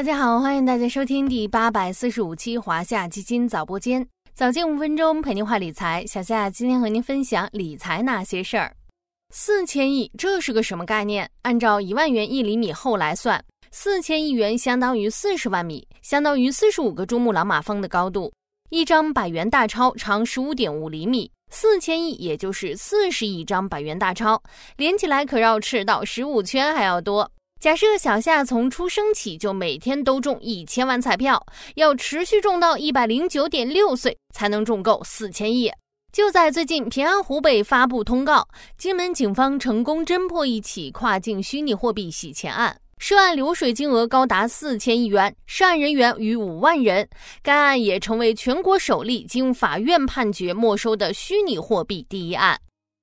大家好，欢迎大家收听第八百四十五期华夏基金早播间，早间五分钟陪您话理财。小夏今天和您分享理财那些事儿。四千亿，这是个什么概念？按照一万元一厘米厚来算，四千亿元相当于四十万米，相当于四十五个珠穆朗玛峰的高度。一张百元大钞长十五点五厘米，四千亿也就是四十亿张百元大钞，连起来可绕赤道十五圈还要多。假设小夏从出生起就每天都中一千万彩票，要持续中到一百零九点六岁才能中够四千亿。就在最近，平安湖北发布通告，金门警方成功侦破一起跨境虚拟货币洗钱案，涉案流水金额高达四千亿元，涉案人员逾五万人。该案也成为全国首例经法院判决没收的虚拟货币第一案。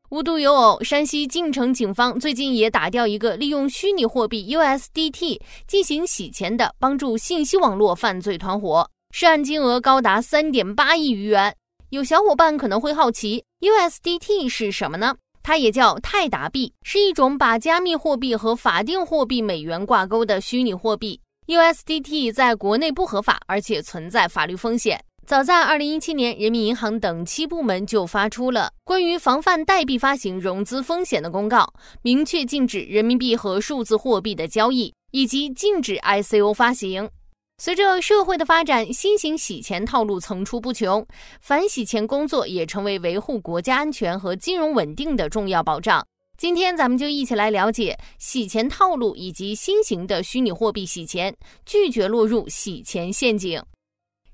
无独有偶，山西晋城警方最近也打掉一个利用虚拟货币 USDT 进行洗钱的帮助信息网络犯罪团伙，涉案金额高达三点八亿余元。有小伙伴可能会好奇，USDT 是什么呢？它也叫泰达币，是一种把加密货币和法定货币美元挂钩的虚拟货币。USDT 在国内不合法，而且存在法律风险。早在二零一七年，人民银行等七部门就发出了关于防范代币发行融资风险的公告，明确禁止人民币和数字货币的交易，以及禁止 ICO 发行。随着社会的发展，新型洗钱套路层出不穷，反洗钱工作也成为维护国家安全和金融稳定的重要保障。今天，咱们就一起来了解洗钱套路以及新型的虚拟货币洗钱，拒绝落入洗钱陷阱。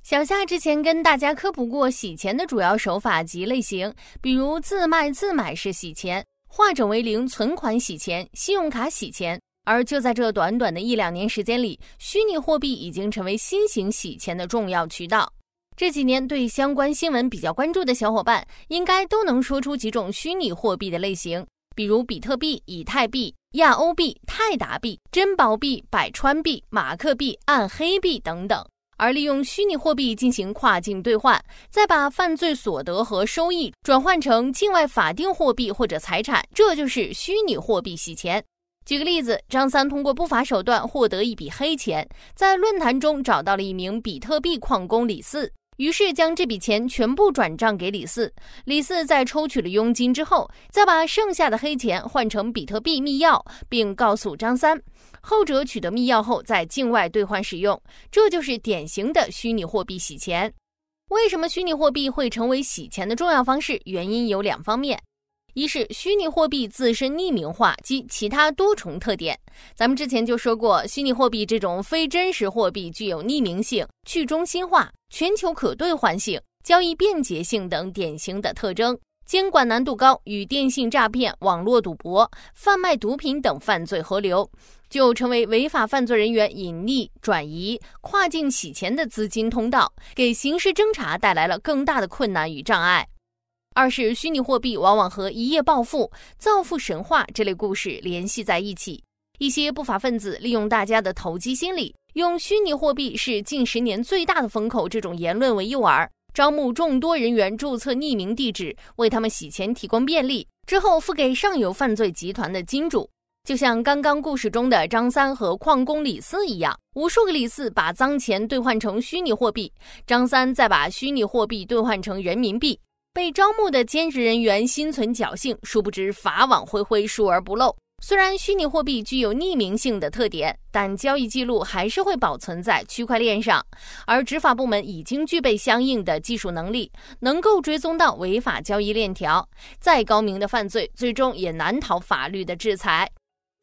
小夏之前跟大家科普过洗钱的主要手法及类型，比如自卖自买式洗钱、化整为零存款洗钱、信用卡洗钱。而就在这短短的一两年时间里，虚拟货币已经成为新型洗钱的重要渠道。这几年对相关新闻比较关注的小伙伴，应该都能说出几种虚拟货币的类型，比如比特币、以太币、亚欧币、泰达币、珍宝币、百川币、马克币、暗黑币等等。而利用虚拟货币进行跨境兑换，再把犯罪所得和收益转换成境外法定货币或者财产，这就是虚拟货币洗钱。举个例子，张三通过不法手段获得一笔黑钱，在论坛中找到了一名比特币矿工李四，于是将这笔钱全部转账给李四。李四在抽取了佣金之后，再把剩下的黑钱换成比特币密钥，并告诉张三。后者取得密钥后，在境外兑换使用，这就是典型的虚拟货币洗钱。为什么虚拟货币会成为洗钱的重要方式？原因有两方面：一是虚拟货币自身匿名化及其他多重特点。咱们之前就说过，虚拟货币这种非真实货币具有匿名性、去中心化、全球可兑换性、交易便捷性等典型的特征。监管难度高，与电信诈骗、网络赌博、贩卖毒品等犯罪合流，就成为违法犯罪人员隐匿、转移、跨境洗钱的资金通道，给刑事侦查带来了更大的困难与障碍。二是虚拟货币往往和一夜暴富、造富神话这类故事联系在一起，一些不法分子利用大家的投机心理，用虚拟货币是近十年最大的风口这种言论为诱饵。招募众多人员注册匿名地址，为他们洗钱提供便利，之后付给上游犯罪集团的金主。就像刚刚故事中的张三和矿工李四一样，无数个李四把脏钱兑换成虚拟货币，张三再把虚拟货币兑换成人民币。被招募的兼职人员心存侥幸，殊不知法网恢恢，疏而不漏。虽然虚拟货币具有匿名性的特点，但交易记录还是会保存在区块链上，而执法部门已经具备相应的技术能力，能够追踪到违法交易链条。再高明的犯罪，最终也难逃法律的制裁。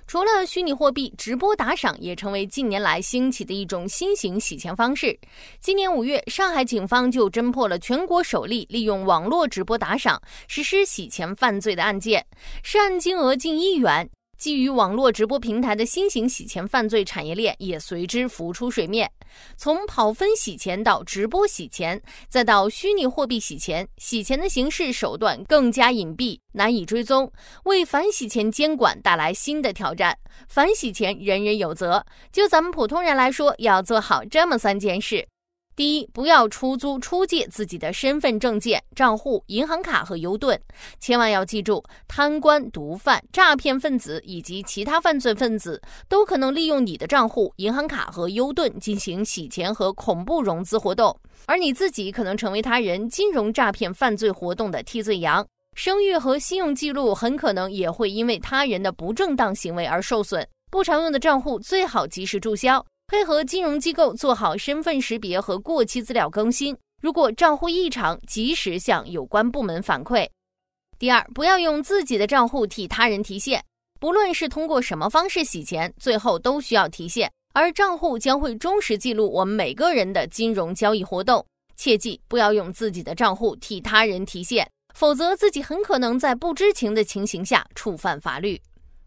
除了虚拟货币，直播打赏也成为近年来兴起的一种新型洗钱方式。今年五月，上海警方就侦破了全国首例利用网络直播打赏实施洗钱犯罪的案件，涉案金额近亿元。基于网络直播平台的新型洗钱犯罪产业链也随之浮出水面。从跑分洗钱到直播洗钱，再到虚拟货币洗钱，洗钱的形式手段更加隐蔽，难以追踪，为反洗钱监管带来新的挑战。反洗钱人人有责，就咱们普通人来说，要做好这么三件事。第一，不要出租、出借自己的身份证件、账户、银行卡和 U 盾。千万要记住，贪官、毒贩、诈骗分子以及其他犯罪分子都可能利用你的账户、银行卡和 U 盾进行洗钱和恐怖融资活动，而你自己可能成为他人金融诈骗犯罪活动的替罪羊，声誉和信用记录很可能也会因为他人的不正当行为而受损。不常用的账户最好及时注销。配合金融机构做好身份识别和过期资料更新。如果账户异常，及时向有关部门反馈。第二，不要用自己的账户替他人提现，不论是通过什么方式洗钱，最后都需要提现，而账户将会忠实记录我们每个人的金融交易活动。切记不要用自己的账户替他人提现，否则自己很可能在不知情的情形下触犯法律。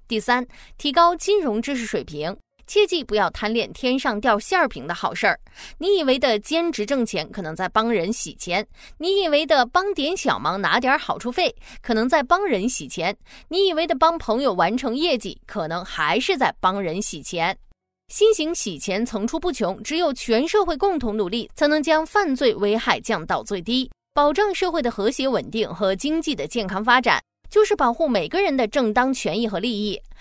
第三，提高金融知识水平。切记不要贪恋天上掉馅儿饼的好事儿。你以为的兼职挣钱，可能在帮人洗钱；你以为的帮点小忙拿点好处费，可能在帮人洗钱；你以为的帮朋友完成业绩，可能还是在帮人洗钱。新型洗钱层出不穷，只有全社会共同努力，才能将犯罪危害降到最低，保障社会的和谐稳定和经济的健康发展。就是保护每个人的正当权益和利益。